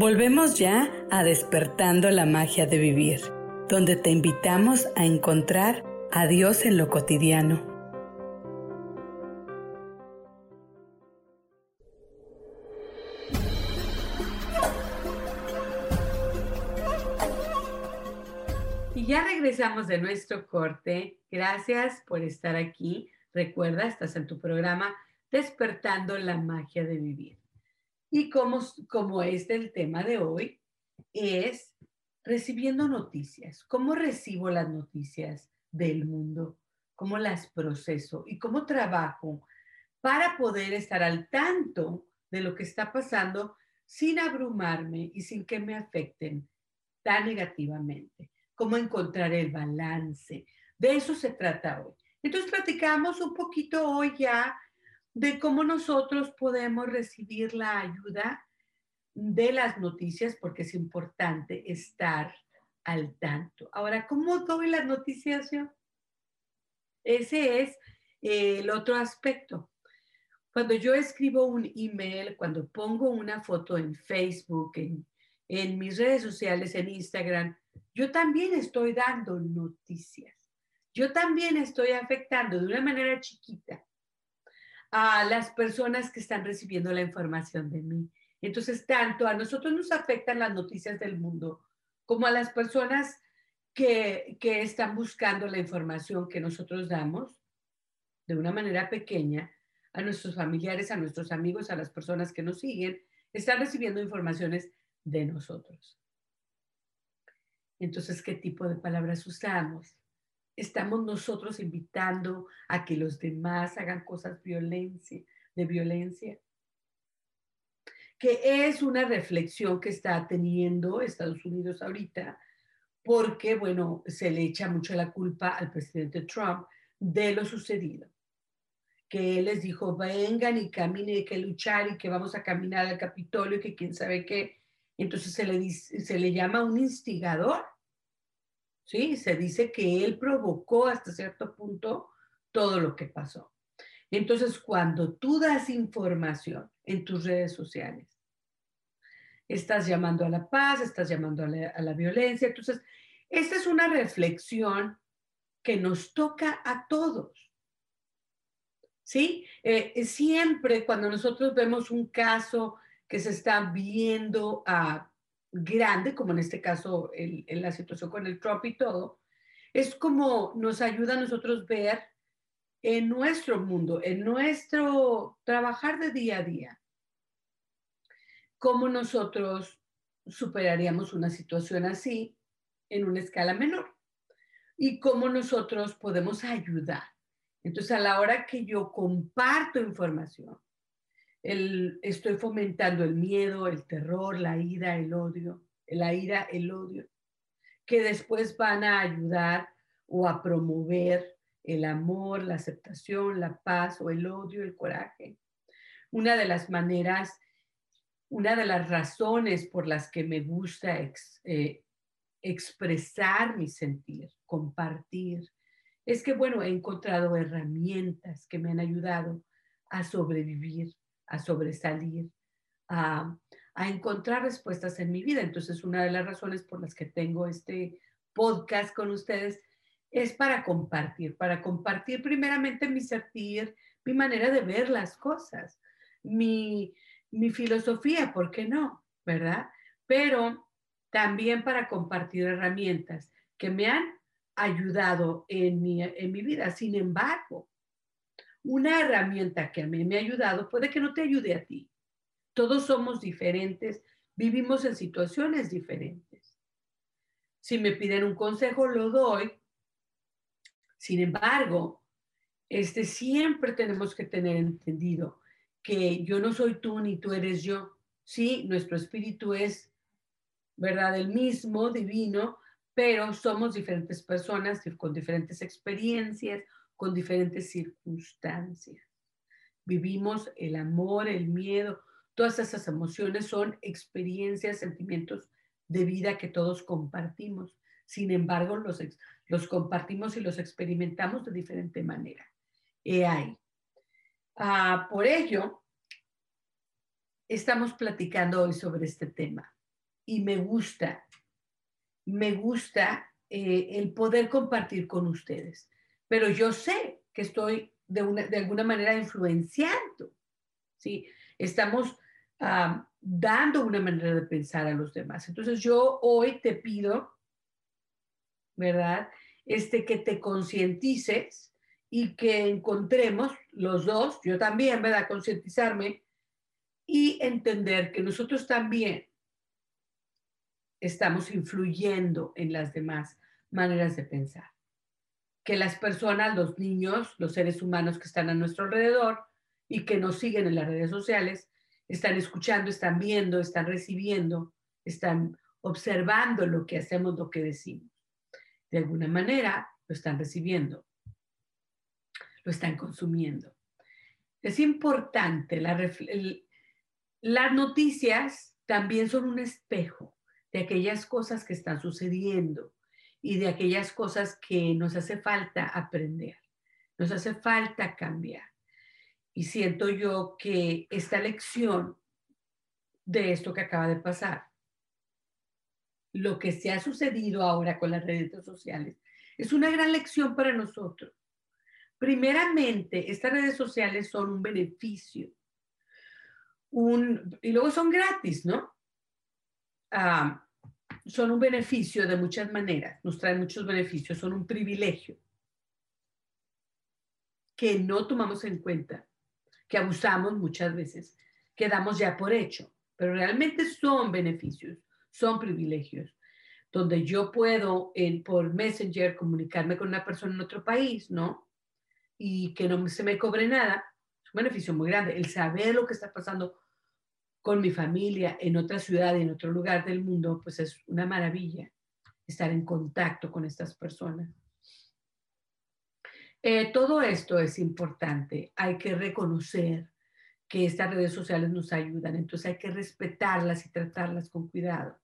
Volvemos ya a despertando la magia de vivir, donde te invitamos a encontrar a Dios en lo cotidiano. Y ya regresamos de nuestro corte. Gracias por estar aquí. Recuerda, estás en tu programa Despertando la magia de vivir. Y como, como este el tema de hoy, es recibiendo noticias. ¿Cómo recibo las noticias del mundo? ¿Cómo las proceso? ¿Y cómo trabajo para poder estar al tanto de lo que está pasando sin abrumarme y sin que me afecten tan negativamente? ¿Cómo encontrar el balance? De eso se trata hoy. Entonces platicamos un poquito hoy ya de cómo nosotros podemos recibir la ayuda de las noticias, porque es importante estar al tanto. Ahora, ¿cómo doy las noticias yo? Ese es eh, el otro aspecto. Cuando yo escribo un email, cuando pongo una foto en Facebook, en, en mis redes sociales, en Instagram, yo también estoy dando noticias. Yo también estoy afectando de una manera chiquita a las personas que están recibiendo la información de mí. Entonces, tanto a nosotros nos afectan las noticias del mundo como a las personas que, que están buscando la información que nosotros damos de una manera pequeña a nuestros familiares, a nuestros amigos, a las personas que nos siguen, están recibiendo informaciones de nosotros. Entonces, ¿qué tipo de palabras usamos? Estamos nosotros invitando a que los demás hagan cosas de violencia que es una reflexión que está teniendo Estados Unidos ahorita, porque, bueno, se le echa mucho la culpa al presidente Trump de lo sucedido. Que él les dijo, vengan y caminen, hay que luchar y que vamos a caminar al Capitolio, y que quién sabe qué. Entonces se le, se le llama un instigador. ¿Sí? Se dice que él provocó hasta cierto punto todo lo que pasó. Entonces, cuando tú das información en tus redes sociales, estás llamando a la paz, estás llamando a la, violencia. Entonces, esta es una reflexión que nos toca a todos. ¿Sí? Eh, siempre cuando nosotros vemos un caso que se está viendo a grande, como en este caso en la situación con el Trump y todo, es como nos ayuda a nosotros ver en nuestro mundo, en nuestro trabajar de día a día, cómo nosotros superaríamos una situación así en una escala menor y cómo nosotros podemos ayudar. Entonces, a la hora que yo comparto información, estoy fomentando el miedo, el terror, la ira, el odio, la ira, el odio, que después van a ayudar o a promover el amor, la aceptación, la paz o el odio, el coraje. Una de las maneras una de las razones por las que me gusta eh, expresar mi sentir, compartir, es que, bueno, he encontrado herramientas que me han ayudado a sobrevivir, a sobresalir, a, a encontrar respuestas en mi vida. Entonces, una de las razones por las que tengo este podcast con ustedes es para compartir, para compartir primeramente mi sentir, mi manera de ver las cosas, mi, mi filosofía, ¿por qué no? ¿Verdad? Pero también para compartir herramientas que me han ayudado en mi, en mi vida. Sin embargo, una herramienta que a mí me ha ayudado puede que no te ayude a ti. Todos somos diferentes, vivimos en situaciones diferentes. Si me piden un consejo, lo doy. Sin embargo, este, siempre tenemos que tener entendido que yo no soy tú ni tú eres yo. Sí, nuestro espíritu es, ¿verdad? El mismo, divino, pero somos diferentes personas con diferentes experiencias, con diferentes circunstancias. Vivimos el amor, el miedo, todas esas emociones son experiencias, sentimientos de vida que todos compartimos. Sin embargo, los, los compartimos y los experimentamos de diferente manera. He. Ah, por ello, estamos platicando hoy sobre este tema y me gusta, me gusta eh, el poder compartir con ustedes. Pero yo sé que estoy de, una, de alguna manera influenciando, ¿sí? Estamos ah, dando una manera de pensar a los demás. Entonces yo hoy te pido, ¿verdad? Este, que te concientices y que encontremos los dos, yo también, ¿verdad? Concientizarme y entender que nosotros también estamos influyendo en las demás maneras de pensar. Que las personas, los niños, los seres humanos que están a nuestro alrededor y que nos siguen en las redes sociales, están escuchando, están viendo, están recibiendo, están observando lo que hacemos, lo que decimos. De alguna manera lo están recibiendo, lo están consumiendo. Es importante, las noticias también son un espejo de aquellas cosas que están sucediendo y de aquellas cosas que nos hace falta aprender, nos hace falta cambiar. Y siento yo que esta lección de esto que acaba de pasar, lo que se ha sucedido ahora con las redes sociales, es una gran lección para nosotros. Primeramente, estas redes sociales son un beneficio, un, y luego son gratis, ¿no? Ah, son un beneficio de muchas maneras, nos traen muchos beneficios, son un privilegio que no tomamos en cuenta, que abusamos muchas veces, que damos ya por hecho, pero realmente son beneficios, son privilegios, donde yo puedo por Messenger comunicarme con una persona en otro país, ¿no? Y que no se me cobre nada, es un beneficio muy grande, el saber lo que está pasando con mi familia en otra ciudad, en otro lugar del mundo, pues es una maravilla estar en contacto con estas personas. Eh, todo esto es importante. Hay que reconocer que estas redes sociales nos ayudan, entonces hay que respetarlas y tratarlas con cuidado.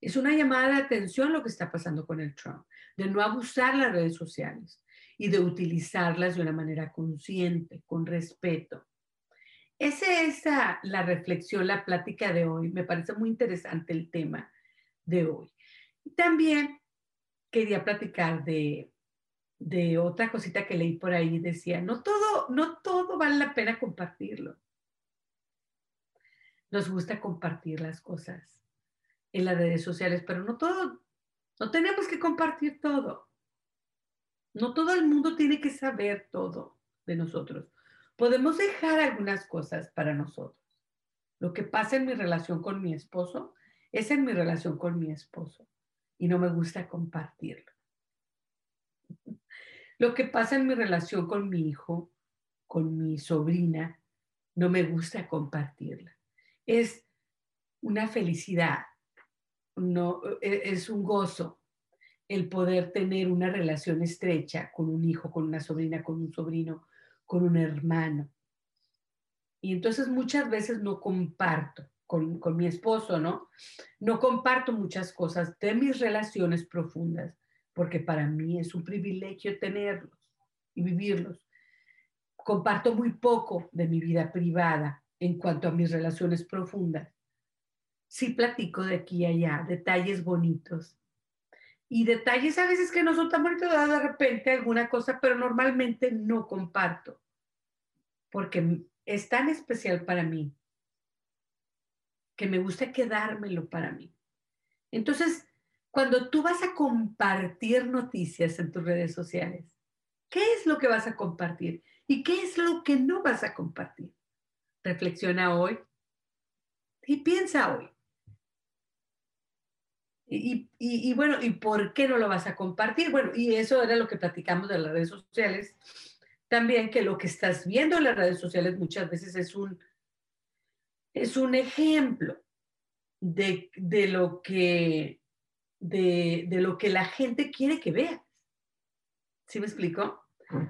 Es una llamada de atención lo que está pasando con el Trump, de no abusar las redes sociales y de utilizarlas de una manera consciente, con respeto. Esa es la reflexión, la plática de hoy. Me parece muy interesante el tema de hoy. También quería platicar de, de otra cosita que leí por ahí. Decía, no todo, no todo vale la pena compartirlo. Nos gusta compartir las cosas en las redes sociales, pero no todo, no tenemos que compartir todo. No todo el mundo tiene que saber todo de nosotros podemos dejar algunas cosas para nosotros. Lo que pasa en mi relación con mi esposo es en mi relación con mi esposo y no me gusta compartirlo. Lo que pasa en mi relación con mi hijo, con mi sobrina, no me gusta compartirla. Es una felicidad, no, e, es un gozo el poder tener una relación estrecha con un hijo, con una sobrina, con un sobrino, con un hermano. Y entonces muchas veces no comparto con, mi esposo, ¿no? No comparto muchas cosas de mis relaciones profundas, porque para mí es un privilegio tenerlos y vivirlos. Comparto muy poco de mi vida privada en cuanto a mis relaciones profundas. Sí platico de aquí y allá, detalles bonitos, y detalles a veces que no son tan bonitos, de repente alguna cosa, pero normalmente no comparto, porque es tan especial para mí, que me gusta quedármelo para mí. Entonces, cuando tú vas a compartir noticias en tus redes sociales, ¿qué es lo que vas a compartir? ¿Y qué es lo que no vas a compartir? Reflexiona hoy y piensa hoy. Y, bueno, ¿y por qué no lo vas a compartir? Bueno, y eso era lo que platicamos de las redes sociales. También que lo que estás viendo en las redes sociales muchas veces es un, es un ejemplo de, lo que, de, de, lo que la gente quiere que veas. ¿Sí me explico?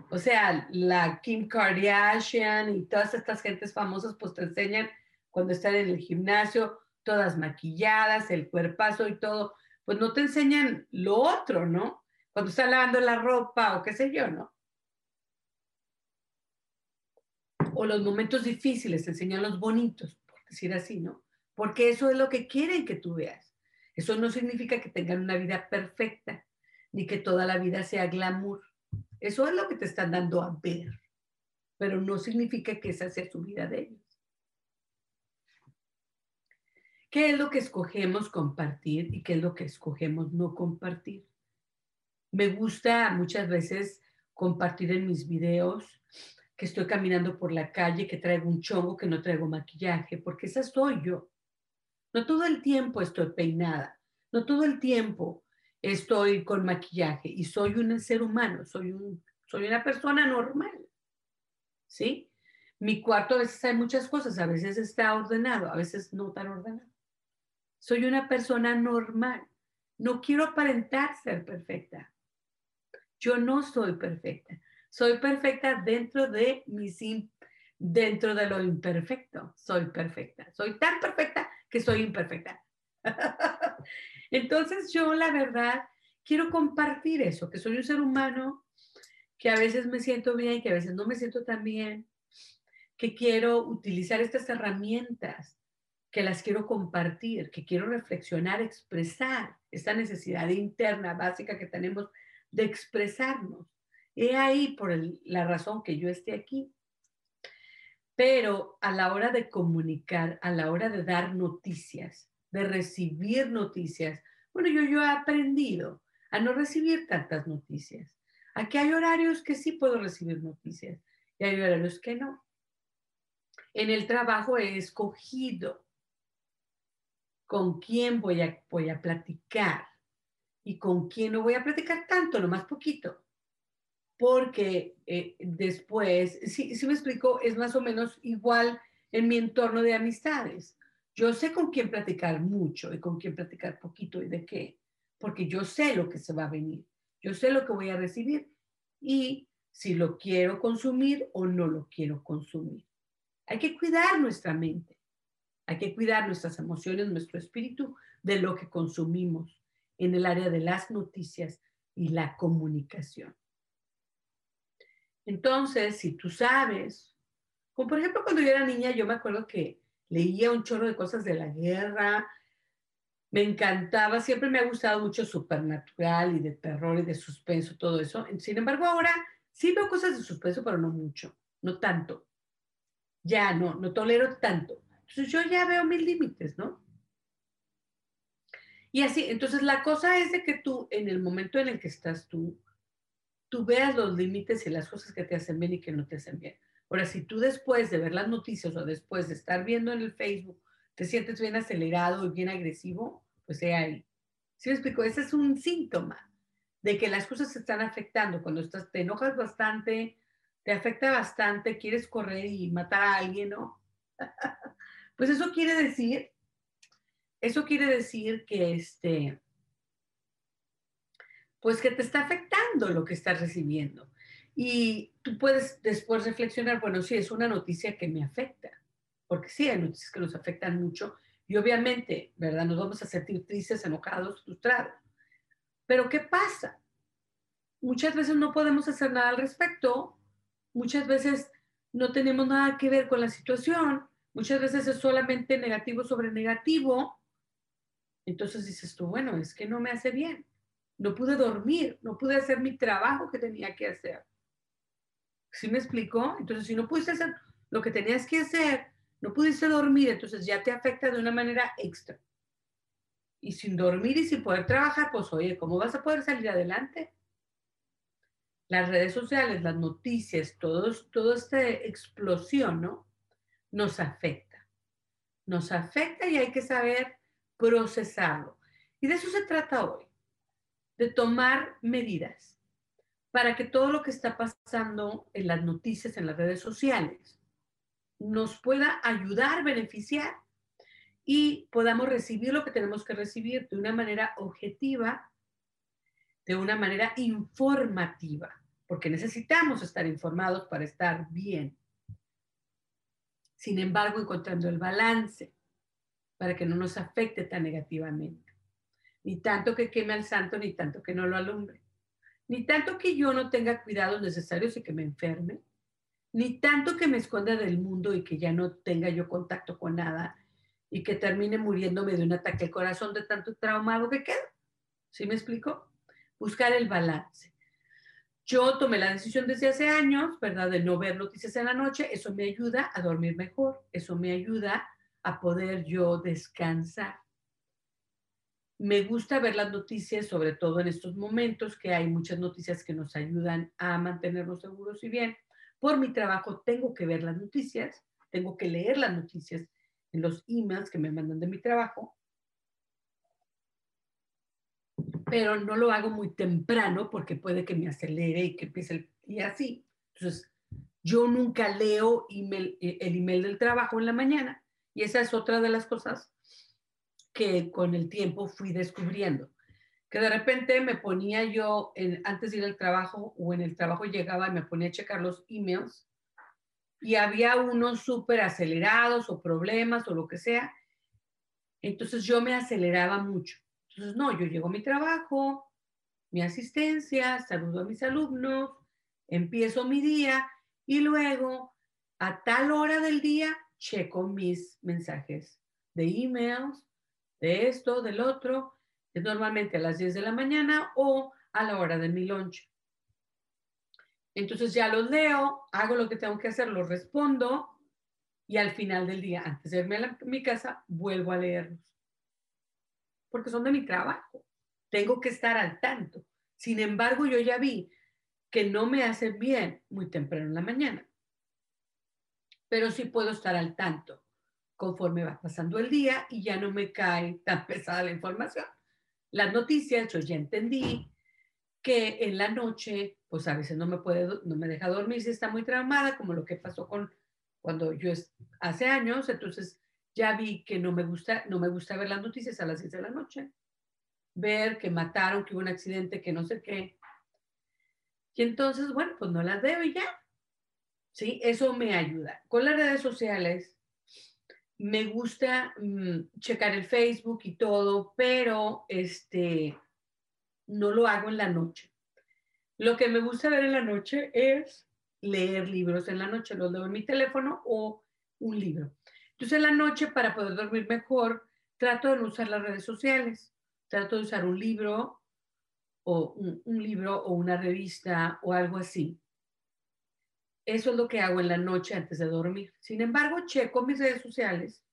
O sea, la Kim Kardashian y todas estas gentes famosas pues te enseñan cuando están en el gimnasio todas maquilladas, el cuerpazo y todo, pues no te enseñan lo otro, ¿no? Cuando están lavando la ropa o qué sé yo, ¿no? O los momentos difíciles, te enseñan los bonitos, por decir así, ¿no? Porque eso es lo que quieren que tú veas. Eso no significa que tengan una vida perfecta, ni que toda la vida sea glamour. Eso es lo que te están dando a ver, pero no significa que esa sea su vida de ellos. ¿Qué es lo que escogemos compartir y qué es lo que escogemos no compartir? Me gusta muchas veces compartir en mis videos que estoy caminando por la calle, que traigo un chongo, que no traigo maquillaje, porque esa soy yo. No todo el tiempo estoy peinada, no todo el tiempo estoy con maquillaje y soy un ser humano, soy, un, soy una persona normal. ¿Sí? Mi cuarto a veces hay muchas cosas, a veces está ordenado, a veces no tan ordenado. Soy una persona normal. No quiero aparentar ser perfecta. Yo no soy perfecta. Soy perfecta dentro de mi dentro de lo imperfecto. Soy perfecta. Soy tan perfecta que soy imperfecta. Entonces yo la verdad quiero compartir eso, que soy un ser humano, que a veces me siento bien, que a veces no me siento tan bien, que quiero utilizar estas herramientas que las quiero compartir, que quiero reflexionar, expresar esta necesidad interna básica que tenemos de expresarnos. He ahí por la razón que yo esté aquí. Pero a la hora de comunicar, a la hora de dar noticias, de recibir noticias, bueno, yo, yo he aprendido a no recibir tantas noticias. Aquí hay horarios que sí puedo recibir noticias y hay horarios que no. En el trabajo he escogido con quién voy a, voy a platicar y con quién no voy a platicar tanto, lo más poquito. Porque eh, después, si, si me explico, es más o menos igual en mi entorno de amistades. Yo sé con quién platicar mucho y con quién platicar poquito y de qué, porque yo sé lo que se va a venir, yo sé lo que voy a recibir y si lo quiero consumir o no lo quiero consumir. Hay que cuidar nuestra mente. Hay que cuidar nuestras emociones, nuestro espíritu de lo que consumimos en el área de las noticias y la comunicación. Entonces, si tú sabes, como por ejemplo cuando yo era niña, yo me acuerdo que leía un chorro de cosas de la guerra, me encantaba, siempre me ha gustado mucho supernatural y de terror y de suspenso, todo eso. Sin embargo, ahora sí veo cosas de suspenso, pero no mucho, no tanto. Ya no, no tolero tanto. Entonces yo ya veo mis límites, ¿no? Y así, entonces la cosa es de que tú, en el momento en el que estás tú, tú veas los límites y las cosas que te hacen bien y que no te hacen bien. Ahora, si tú después de ver las noticias o después de estar viendo en el Facebook, te sientes bien acelerado y bien agresivo, pues sea ahí. ¿Sí me explico? Ese es un síntoma de que las cosas se están afectando. Cuando estás, te enojas bastante, te afecta bastante, quieres correr y matar a alguien, ¿no? Pues eso quiere decir, eso quiere decir que este, pues que te está afectando lo que estás recibiendo. Y tú puedes después reflexionar, bueno, sí, es una noticia que me afecta, porque sí, hay noticias que nos afectan mucho y obviamente, ¿verdad? Nos vamos a sentir tristes, enojados, frustrados. Pero ¿qué pasa? Muchas veces no podemos hacer nada al respecto, muchas veces no tenemos nada que ver con la situación, Muchas veces es solamente negativo sobre negativo. Entonces dices tú, bueno, es que no me hace bien. No pude dormir, no pude hacer mi trabajo que tenía que hacer. ¿Sí me explicó? Entonces, si no pudiste hacer lo que tenías que hacer, no pudiste dormir, entonces ya te afecta de una manera extra. Y sin dormir y sin poder trabajar, pues oye, ¿cómo vas a poder salir adelante? Las redes sociales, las noticias, todo, toda esta explosión, ¿no? Nos afecta. Nos afecta y hay que saber procesarlo. Y de eso se trata hoy, de tomar medidas para que todo lo que está pasando en las noticias, en las redes sociales, nos pueda ayudar, beneficiar y podamos recibir lo que tenemos que recibir de una manera objetiva, de una manera informativa, porque necesitamos estar informados para estar bien sin embargo encontrando el balance para que no nos afecte tan negativamente. Ni tanto que queme al santo, ni tanto que no lo alumbre. Ni tanto que yo no tenga cuidados necesarios y que me enferme. Ni tanto que me esconda del mundo y que ya no tenga yo contacto con nada y que termine muriéndome de un ataque al corazón de tanto traumado que queda. ¿Sí me explico? Buscar el balance. Yo tomé la decisión desde hace años, ¿verdad?, de no ver noticias en la noche. Eso me ayuda a dormir mejor. Eso me ayuda a poder yo descansar. Me gusta ver las noticias, sobre todo en estos momentos que hay muchas noticias que nos ayudan a mantenernos seguros y bien. Por mi trabajo tengo que ver las noticias, tengo que leer las noticias en los emails que me mandan de mi trabajo pero no lo hago muy temprano porque puede que me acelere y que empiece el día así. Entonces, yo nunca leo eh, el email del trabajo en la mañana y esa es otra de las cosas que con el tiempo fui descubriendo. Que de repente me ponía yo, antes de ir al trabajo o en el trabajo llegaba y me ponía a checar los emails y había unos súper acelerados o problemas o lo que sea. Entonces yo me aceleraba mucho. Entonces, no, yo llego a mi trabajo, mi asistencia, saludo a mis alumnos, empiezo mi día y luego a tal hora del día checo mis mensajes de emails, de esto, del otro, es normalmente a las 10 de la mañana o a la hora de mi lunch. Entonces ya los leo, hago lo que tengo que hacer, los respondo y al final del día, antes de irme a, mi casa, vuelvo a leerlos porque son de mi trabajo. Tengo que estar al tanto. Sin embargo, yo ya vi que no me hace bien muy temprano en la mañana, pero sí puedo estar al tanto conforme va pasando el día y ya no me cae tan pesada la información. Las noticias, yo ya entendí que en la noche, pues a veces no me puede, no me deja dormir si está muy traumada, como lo que pasó con cuando yo hace años, entonces ya vi que no me gusta, no me gusta ver las noticias a las 10 de la noche. Ver que mataron, que hubo un accidente, que no sé qué. Y entonces, bueno, pues no las veo y ya. Sí, eso me ayuda. Con las redes sociales, me gusta mm, checar el Facebook y todo, pero este, no lo hago en la noche. Lo que me gusta ver en la noche es leer libros en la noche. Los leo en mi teléfono o un libro. Entonces, en la noche, para poder dormir mejor, trato de no usar las redes sociales. Trato de usar un libro o un, libro o una revista o algo así. Eso es lo que hago en la noche antes de dormir. Sin embargo, checo mis redes sociales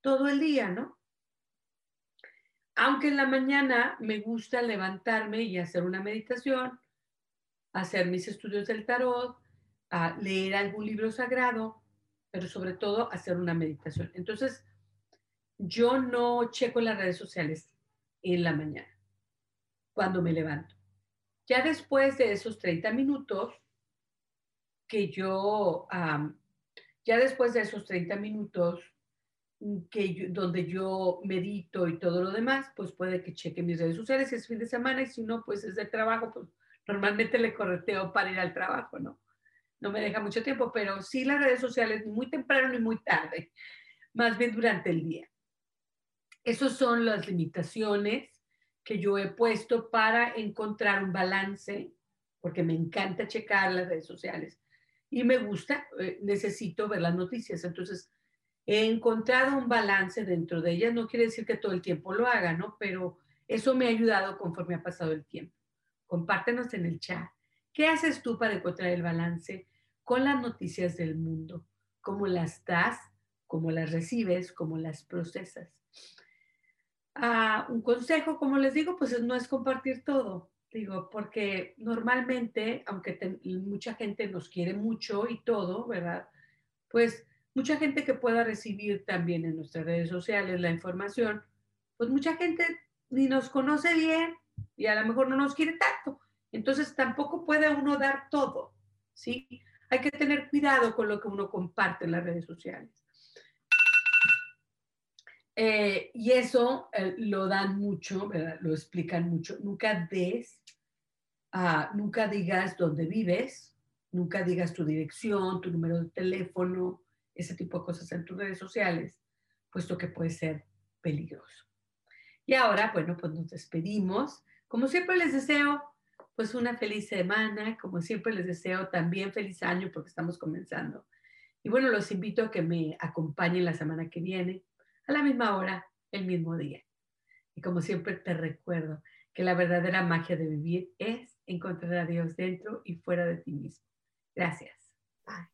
todo el día, ¿no? Aunque en la mañana me gusta levantarme y hacer una meditación, hacer mis estudios del tarot, leer algún libro sagrado, pero sobre todo hacer una meditación. Entonces, yo no checo las redes sociales en la mañana, cuando me levanto. Ya después de esos 30 minutos que yo, ya después de esos 30 minutos que donde yo medito y todo lo demás, pues puede que cheque mis redes sociales si es fin de semana y si no, pues es de trabajo, pues normalmente le correteo para ir al trabajo, ¿no? No me deja mucho tiempo, pero sí las redes sociales muy temprano ni muy tarde, más bien durante el día. Esas son las limitaciones que yo he puesto para encontrar un balance, porque me encanta checar las redes sociales y me gusta, eh, necesito ver las noticias. Entonces, he encontrado un balance dentro de ellas. No quiere decir que todo el tiempo lo haga, ¿no? Pero eso me ha ayudado conforme ha pasado el tiempo. Compártenos en el chat. ¿Qué haces tú para encontrar el balance? Con las noticias del mundo, cómo las das, cómo las recibes, cómo las procesas. Ah, un consejo, como les digo, pues no es compartir todo, digo, porque normalmente, aunque mucha gente nos quiere mucho y todo, ¿verdad? Pues mucha gente que pueda recibir también en nuestras redes sociales la información, pues mucha gente ni nos conoce bien y a lo mejor no nos quiere tanto. Entonces tampoco puede uno dar todo, ¿sí? Hay que tener cuidado con lo que uno comparte en las redes sociales. Eh, y eso eh, lo dan mucho, lo explican mucho. Nunca des, ah, nunca digas dónde vives, nunca digas tu dirección, tu número de teléfono, ese tipo de cosas en tus redes sociales, puesto que puede ser peligroso. Y ahora, bueno, pues nos despedimos. Como siempre les deseo pues una feliz semana. Como siempre les deseo también feliz año porque estamos comenzando. Y bueno, los invito a que me acompañen la semana que viene, a la misma hora, el mismo día. Y como siempre te recuerdo que la verdadera magia de vivir es encontrar a Dios dentro y fuera de ti mismo. Gracias. Yo